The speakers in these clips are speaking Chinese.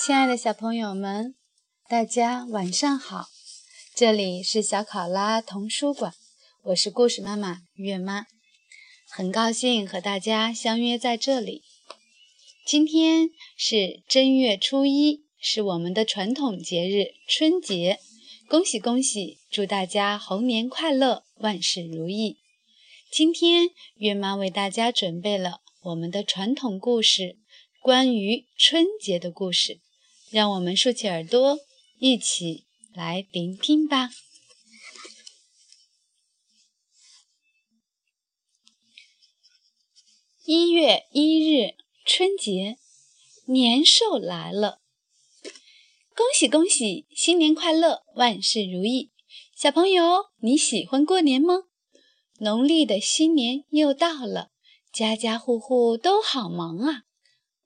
亲爱的小朋友们，大家晚上好！这里是小考拉童书馆，我是故事妈妈月妈，很高兴和大家相约在这里。今天是正月初一，是我们的传统节日春节，恭喜恭喜！祝大家猴年快乐，万事如意！今天月妈为大家准备了我们的传统故事，关于春节的故事。让我们竖起耳朵，一起来聆听吧。一月一日，春节，年兽来了，恭喜恭喜，新年快乐，万事如意！小朋友，你喜欢过年吗？农历的新年又到了，家家户户都好忙啊！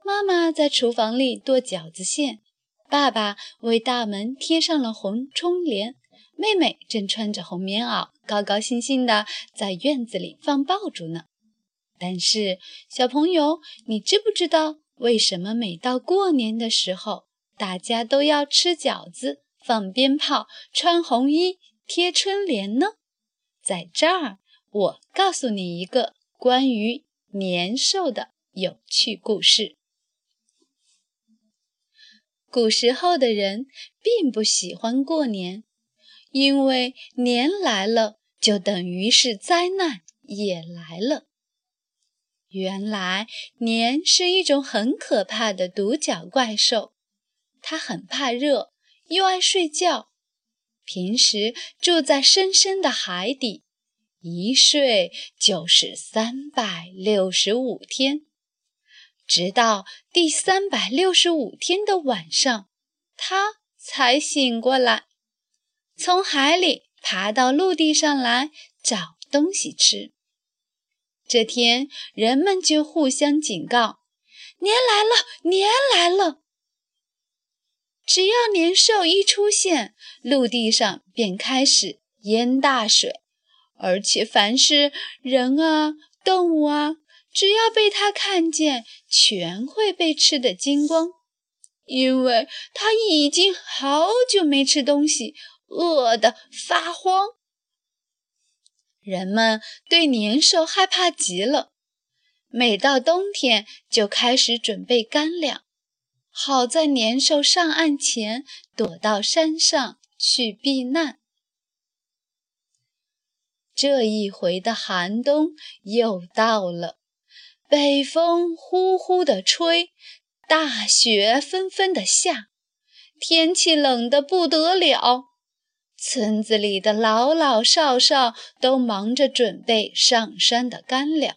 妈妈在厨房里剁饺子馅。爸爸为大门贴上了红窗帘，妹妹正穿着红棉袄，高高兴兴地在院子里放爆竹呢。但是，小朋友，你知不知道为什么每到过年的时候，大家都要吃饺子、放鞭炮、穿红衣、贴春联呢？在这儿，我告诉你一个关于年兽的有趣故事。古时候的人并不喜欢过年，因为年来了就等于是灾难也来了。原来年是一种很可怕的独角怪兽，它很怕热，又爱睡觉，平时住在深深的海底，一睡就是三百六十五天。直到第三百六十五天的晚上，他才醒过来，从海里爬到陆地上来找东西吃。这天，人们就互相警告：“年来了，年来了！”只要年兽一出现，陆地上便开始淹大水，而且凡是人啊、动物啊。只要被他看见，全会被吃得精光，因为他已经好久没吃东西，饿得发慌。人们对年兽害怕极了，每到冬天就开始准备干粮，好在年兽上岸前躲到山上去避难。这一回的寒冬又到了。北风呼呼地吹，大雪纷纷地下，天气冷得不得了。村子里的老老少少都忙着准备上山的干粮，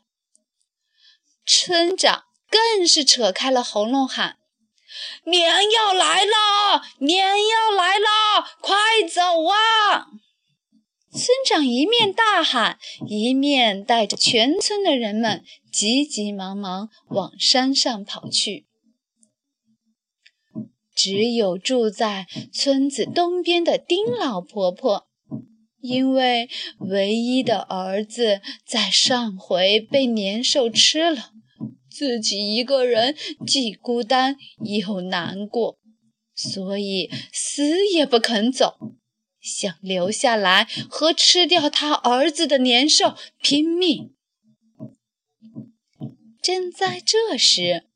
村长更是扯开了喉咙喊：“年要来了，年要来了，快走啊！”村长一面大喊，一面带着全村的人们急急忙忙往山上跑去。只有住在村子东边的丁老婆婆，因为唯一的儿子在上回被年兽吃了，自己一个人既孤单又难过，所以死也不肯走。想留下来和吃掉他儿子的年兽拼命。正在这时，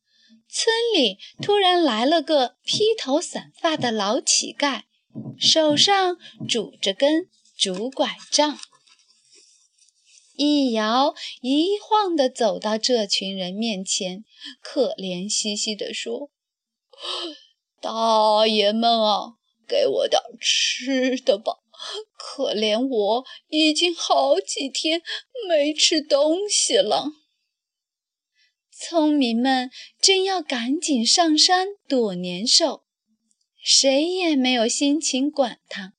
村里突然来了个披头散发的老乞丐，手上拄着根竹拐杖，一摇一晃地走到这群人面前，可怜兮兮地说：“ 大爷们啊！”给我点吃的吧，可怜我已经好几天没吃东西了。村民们正要赶紧上山躲年兽，谁也没有心情管他。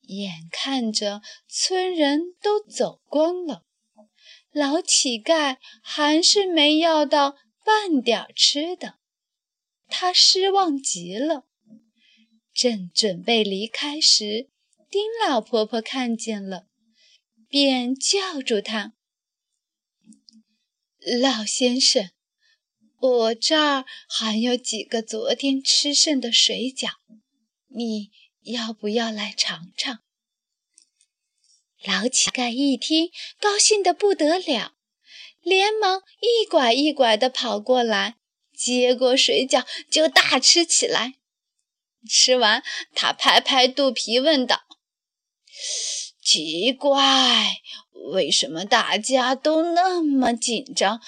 眼看着村人都走光了，老乞丐还是没要到半点吃的，他失望极了。正准备离开时，丁老婆婆看见了，便叫住他：“老先生，我这儿还有几个昨天吃剩的水饺，你要不要来尝尝？”老乞丐一听，高兴得不得了，连忙一拐一拐地跑过来，接过水饺就大吃起来。吃完，他拍拍肚皮，问道：“奇怪，为什么大家都那么紧张，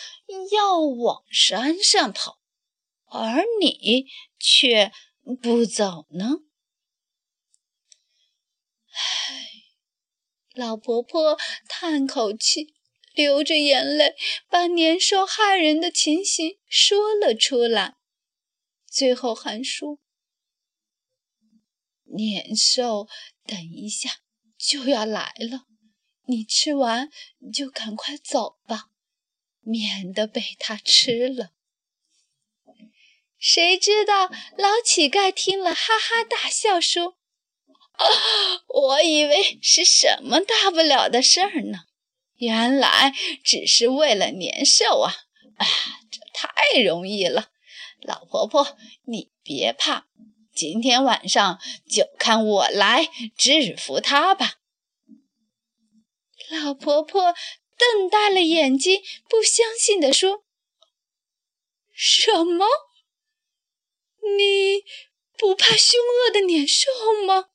要往山上跑，而你却不走呢？”唉。老婆婆叹口气，流着眼泪，把年兽害人的情形说了出来。最后还说：“年兽等一下就要来了，你吃完就赶快走吧，免得被它吃了。”谁知道老乞丐听了，哈哈大笑说。啊我以为是什么大不了的事儿呢，原来只是为了年兽啊！啊，这太容易了。老婆婆，你别怕，今天晚上就看我来制服他吧。老婆婆瞪大了眼睛，不相信地说：“什么？你不怕凶恶的年兽吗？”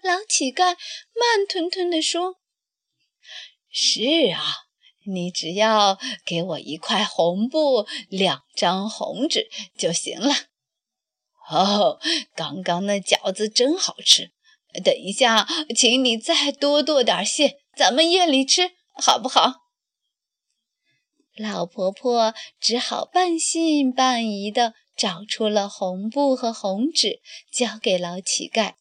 老乞丐慢吞吞地说：“是啊，你只要给我一块红布、两张红纸就行了。哦，刚刚那饺子真好吃，等一下，请你再多剁点馅，咱们夜里吃，好不好？”老婆婆只好半信半疑地找出了红布和红纸，交给老乞丐。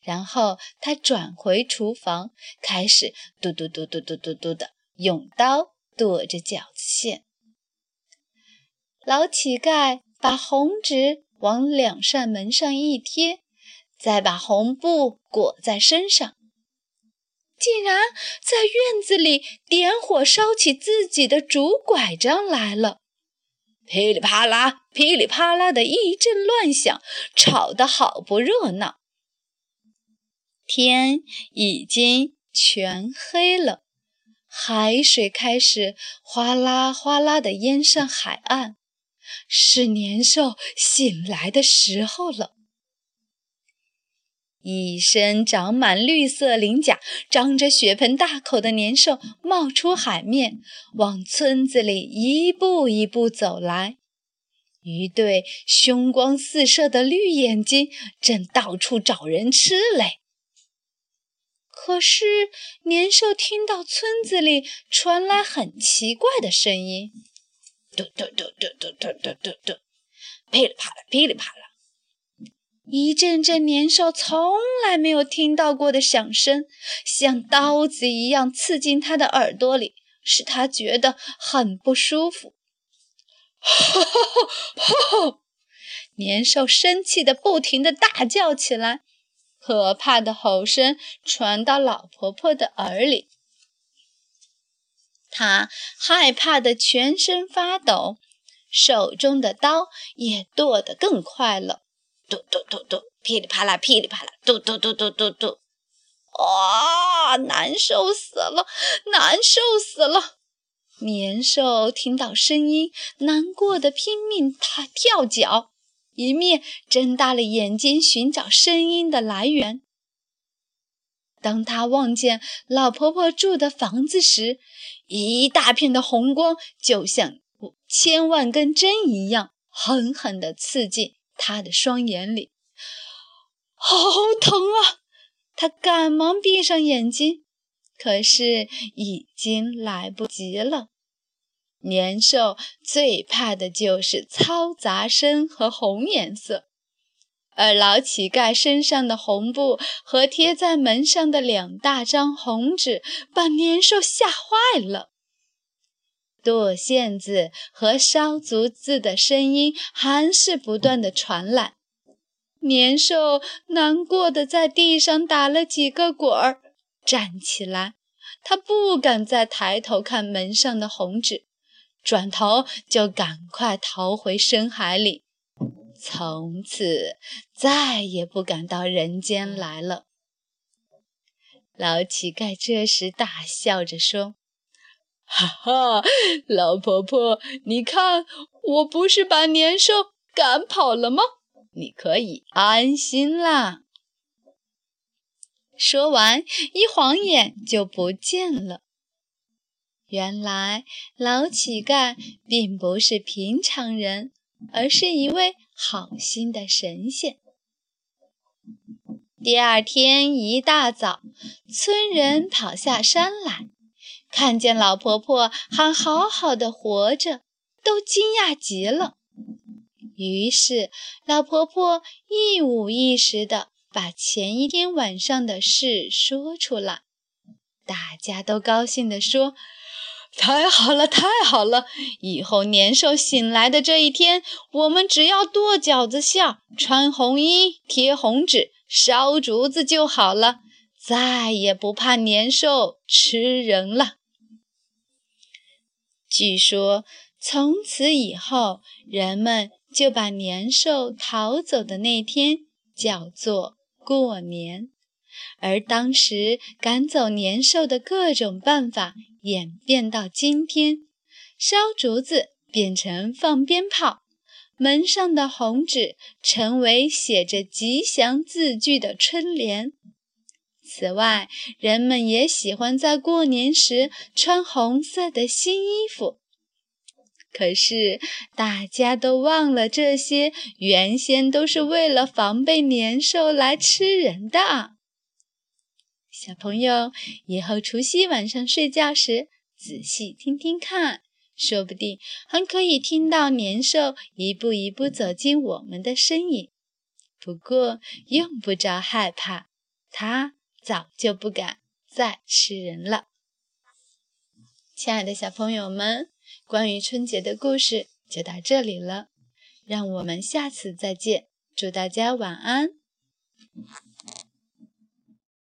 然后她转回厨房，开始嘟嘟嘟嘟嘟嘟嘟的用刀剁着饺子馅。老乞丐把红纸往两扇门上一贴，再把红布裹在身上，竟然在院子里点火烧起自己的竹拐杖来了！噼里啪啦，噼里啪啦的一阵乱响，吵得好不热闹。天已经全黑了，海水开始哗啦哗啦地淹上海岸，是年兽醒来的时候了。一身长满绿色鳞甲、张着血盆大口的年兽冒出海面，往村子里一步一步走来。一对凶光四射的绿眼睛正到处找人吃嘞。可是年兽听到村子里传来很奇怪的声音，嘟嘟嘟嘟嘟嘟嘟嘟，噼里啪啦，噼里啪啦，一阵阵年兽从来没有听到过的响声，像刀子一样刺进他的耳朵里，使他觉得很不舒服。哈哈哈哈！年兽生气的不停的大叫起来。可怕的吼声传到老婆婆的耳里，他害怕的全身发抖，手中的刀也剁得更快了，嘟嘟嘟嘟，噼里啪啦，噼里啪啦，嘟嘟嘟嘟嘟嘟，哇，难受死了，难受死了！年兽听到声音，难过的拼命跳跳脚。一面睁大了眼睛寻找声音的来源。当他望见老婆婆住的房子时，一大片的红光就像千万根针一样，狠狠地刺进他的双眼里。好疼啊！他赶忙闭上眼睛，可是已经来不及了。年兽最怕的就是嘈杂声和红颜色，而老乞丐身上的红布和贴在门上的两大张红纸，把年兽吓坏了。剁馅子和烧竹子的声音还是不断的传来，年兽难过的在地上打了几个滚儿，站起来，他不敢再抬头看门上的红纸。转头就赶快逃回深海里，从此再也不敢到人间来了。老乞丐这时大笑着说：“哈哈，老婆婆，你看，我不是把年兽赶跑了吗？你可以安心啦。”说完，一晃眼就不见了。原来老乞丐并不是平常人，而是一位好心的神仙。第二天一大早，村人跑下山来，看见老婆婆还好好的活着，都惊讶极了。于是，老婆婆一五一十的。把前一天晚上的事说出来，大家都高兴地说：“太好了，太好了！以后年兽醒来的这一天，我们只要剁饺子馅、穿红衣、贴红纸、烧竹子就好了，再也不怕年兽吃人了。”据说从此以后，人们就把年兽逃走的那天叫做。过年，而当时赶走年兽的各种办法演变到今天，烧竹子变成放鞭炮，门上的红纸成为写着吉祥字句的春联。此外，人们也喜欢在过年时穿红色的新衣服。可是，大家都忘了，这些原先都是为了防备年兽来吃人的。小朋友，以后除夕晚上睡觉时，仔细听听看，说不定还可以听到年兽一步一步走进我们的身影。不过，用不着害怕，它早就不敢再吃人了。亲爱的小朋友们。关于春节的故事就到这里了，让我们下次再见。祝大家晚安。